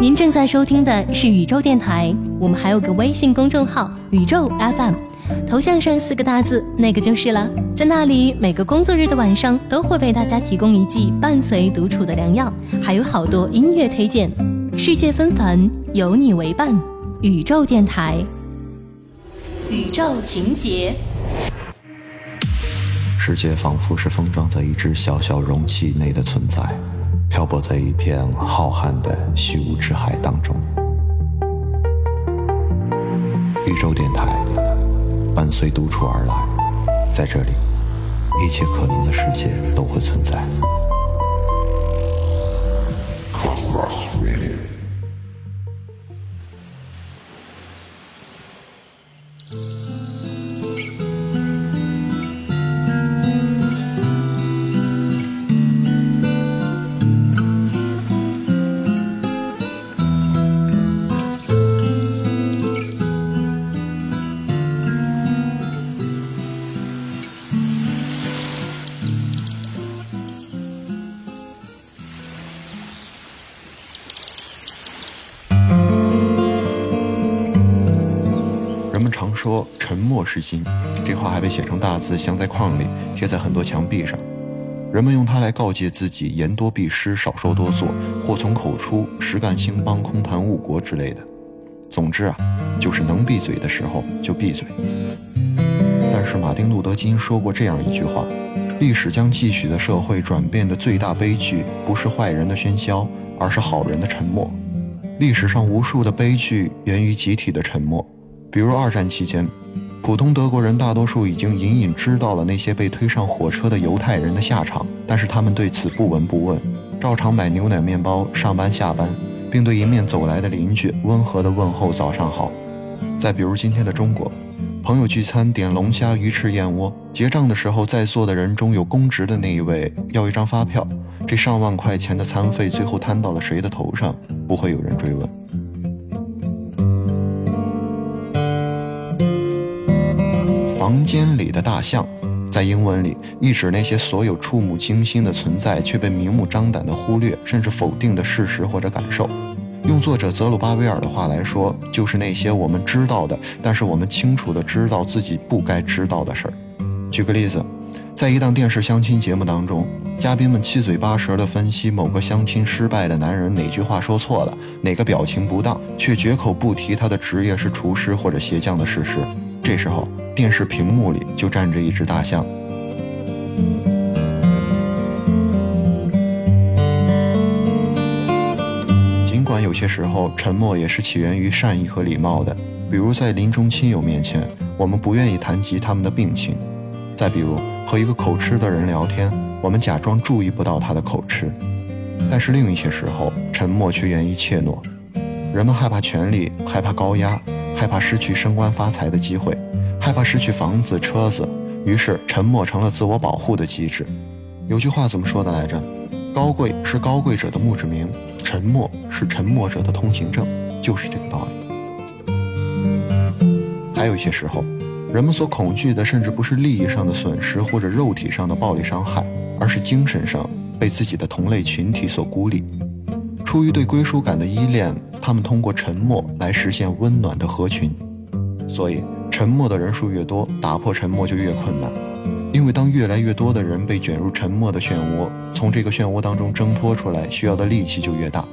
您正在收听的是宇宙电台，我们还有个微信公众号“宇宙 FM”，头像上四个大字那个就是了。在那里，每个工作日的晚上都会为大家提供一剂伴随独处的良药，还有好多音乐推荐。世界纷繁，有你为伴，宇宙电台，宇宙情节。世界仿佛是封装在一只小小容器内的存在，漂泊在一片浩瀚的虚无之海当中。宇宙电台伴随独处而来，在这里，一切可能的世界都会存在。说“沉默是金”，这话还被写成大字，镶在框里，贴在很多墙壁上。人们用它来告诫自己言多必失，少说多做，祸从口出，实干兴邦，空谈误国之类的。总之啊，就是能闭嘴的时候就闭嘴。但是马丁·路德·金说过这样一句话：“历史将继续的社会转变的最大悲剧，不是坏人的喧嚣，而是好人的沉默。”历史上无数的悲剧源于集体的沉默。比如二战期间，普通德国人大多数已经隐隐知道了那些被推上火车的犹太人的下场，但是他们对此不闻不问，照常买牛奶面包上班下班，并对迎面走来的邻居温和地问候早上好。再比如今天的中国，朋友聚餐点龙虾、鱼翅、燕窝，结账的时候，在座的人中有公职的那一位要一张发票，这上万块钱的餐费最后摊到了谁的头上，不会有人追问。房间里的大象，在英文里意指那些所有触目惊心的存在，却被明目张胆地忽略甚至否定的事实或者感受。用作者泽鲁巴维尔的话来说，就是那些我们知道的，但是我们清楚地知道自己不该知道的事儿。举个例子，在一档电视相亲节目当中，嘉宾们七嘴八舌地分析某个相亲失败的男人哪句话说错了，哪个表情不当，却绝口不提他的职业是厨师或者鞋匠的事实。这时候，电视屏幕里就站着一只大象。尽管有些时候沉默也是起源于善意和礼貌的，比如在临终亲友面前，我们不愿意谈及他们的病情；再比如和一个口吃的人聊天，我们假装注意不到他的口吃。但是另一些时候，沉默却源于怯懦，人们害怕权力，害怕高压。害怕失去升官发财的机会，害怕失去房子车子，于是沉默成了自我保护的机制。有句话怎么说的来着？高贵是高贵者的墓志铭，沉默是沉默者的通行证，就是这个道理。还有一些时候，人们所恐惧的，甚至不是利益上的损失或者肉体上的暴力伤害，而是精神上被自己的同类群体所孤立。出于对归属感的依恋，他们通过沉默来实现温暖的合群。所以，沉默的人数越多，打破沉默就越困难。因为当越来越多的人被卷入沉默的漩涡，从这个漩涡当中挣脱出来，需要的力气就越大。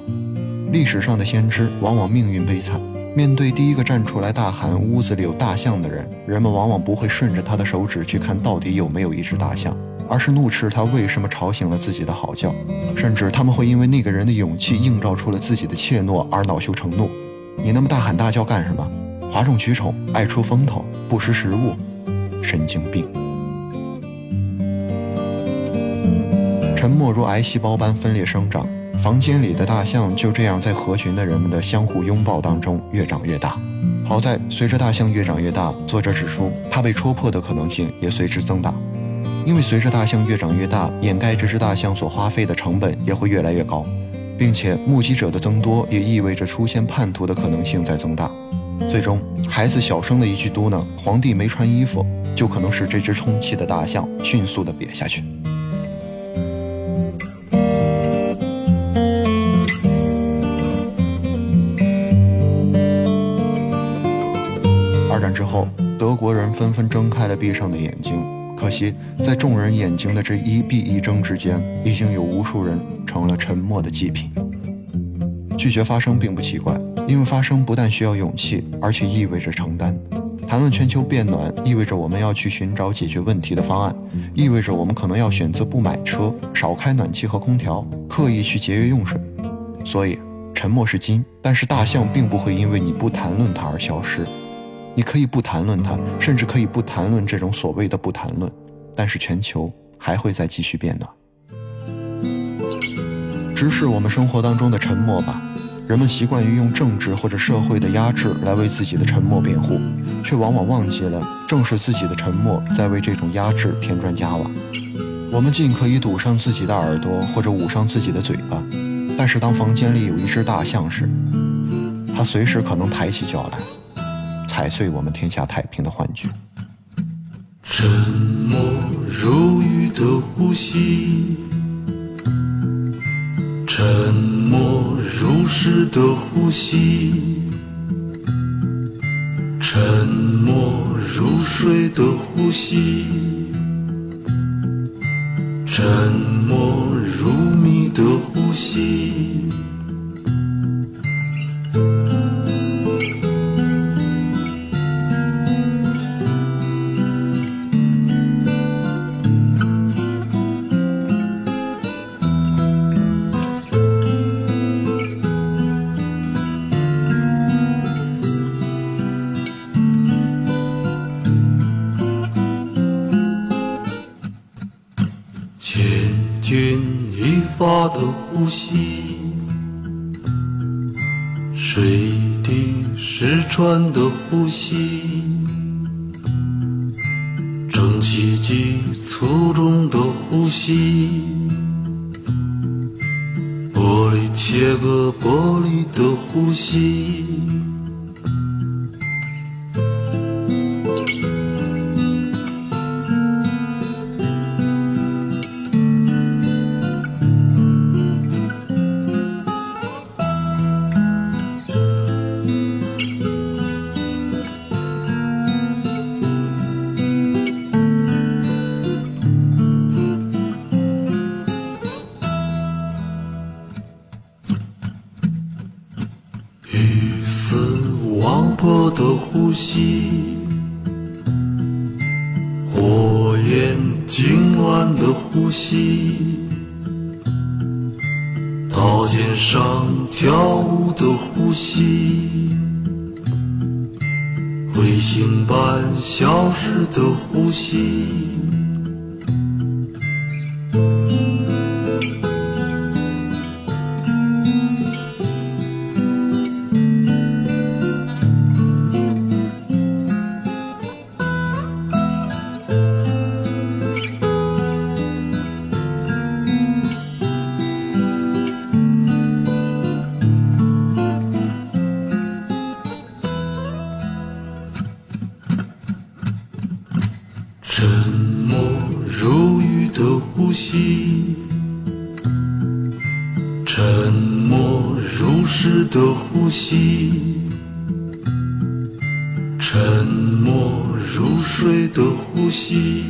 历史上的先知往往命运悲惨，面对第一个站出来大喊“屋子里有大象”的人，人们往往不会顺着他的手指去看到底有没有一只大象。而是怒斥他为什么吵醒了自己的好觉，甚至他们会因为那个人的勇气映照出了自己的怯懦而恼羞成怒。你那么大喊大叫干什么？哗众取宠，爱出风头，不识时务，神经病！沉默如癌细胞般分裂生长，房间里的大象就这样在合群的人们的相互拥抱当中越长越大。好在随着大象越长越大，作者指出它被戳破的可能性也随之增大。因为随着大象越长越大，掩盖这只大象所花费的成本也会越来越高，并且目击者的增多也意味着出现叛徒的可能性在增大。最终孩子小声的一句嘟囔皇帝没穿衣服就可能使这只充气的大象迅速的瘪下去。二战之后德国人纷纷睁开了闭上的眼睛可惜在众人眼睛的这一闭一睁之间已经有无数人成了沉默的祭品。拒绝发生并不奇怪因为发声不但需要勇气，而且意味着承担。谈论全球变暖，意味着我们要去寻找解决问题的方案，意味着我们可能要选择不买车、少开暖气和空调，刻意去节约用水。所以，沉默是金，但是大象并不会因为你不谈论它而消失。你可以不谈论它，甚至可以不谈论这种所谓的不谈论，但是全球还会再继续变暖。直视我们生活当中的沉默吧。人们习惯于用政治或者社会的压制来为自己的沉默辩护，却往往忘记了正是自己的沉默在为这种压制添砖加瓦。我们尽可以堵上自己的耳朵或者捂上自己的嘴巴，但是当房间里有一只大象时，它随时可能抬起脚来，踩碎我们天下太平的幻觉。沉默如雨的呼吸。沉默如诗的呼吸，沉默如水的呼吸，沉默如谜的呼吸。发的呼吸，水滴石穿的呼吸，蒸汽机粗重的呼吸，玻璃切割玻璃的呼吸。的呼吸，火焰痉挛的呼吸，刀尖上跳舞的呼吸，彗星般消失的呼吸。呼吸，沉默如石的呼吸，沉默如水的呼吸，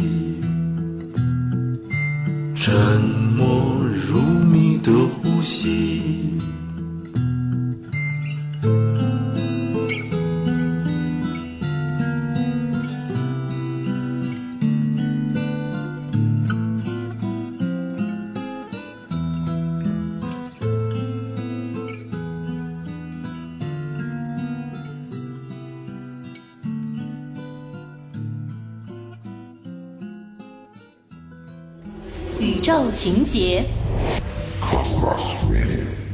沉默如谜的呼吸。宇宙情节。Cosmos Radio。